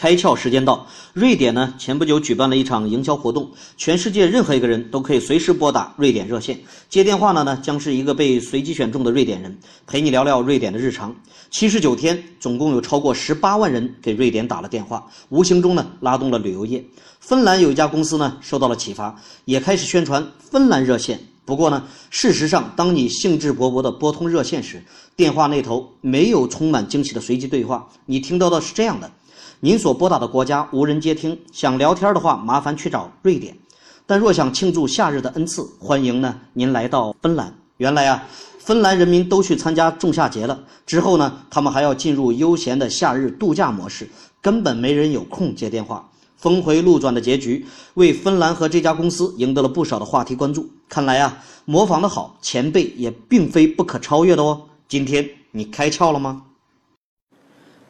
开窍时间到，瑞典呢前不久举办了一场营销活动，全世界任何一个人都可以随时拨打瑞典热线，接电话的呢将是一个被随机选中的瑞典人，陪你聊聊瑞典的日常。七十九天，总共有超过十八万人给瑞典打了电话，无形中呢拉动了旅游业。芬兰有一家公司呢受到了启发，也开始宣传芬兰热线。不过呢，事实上，当你兴致勃勃地拨通热线时，电话那头没有充满惊喜的随机对话，你听到的是这样的。您所拨打的国家无人接听，想聊天的话，麻烦去找瑞典。但若想庆祝夏日的恩赐，欢迎呢您来到芬兰。原来啊，芬兰人民都去参加仲夏节了，之后呢，他们还要进入悠闲的夏日度假模式，根本没人有空接电话。峰回路转的结局，为芬兰和这家公司赢得了不少的话题关注。看来啊，模仿的好，前辈也并非不可超越的哦。今天你开窍了吗？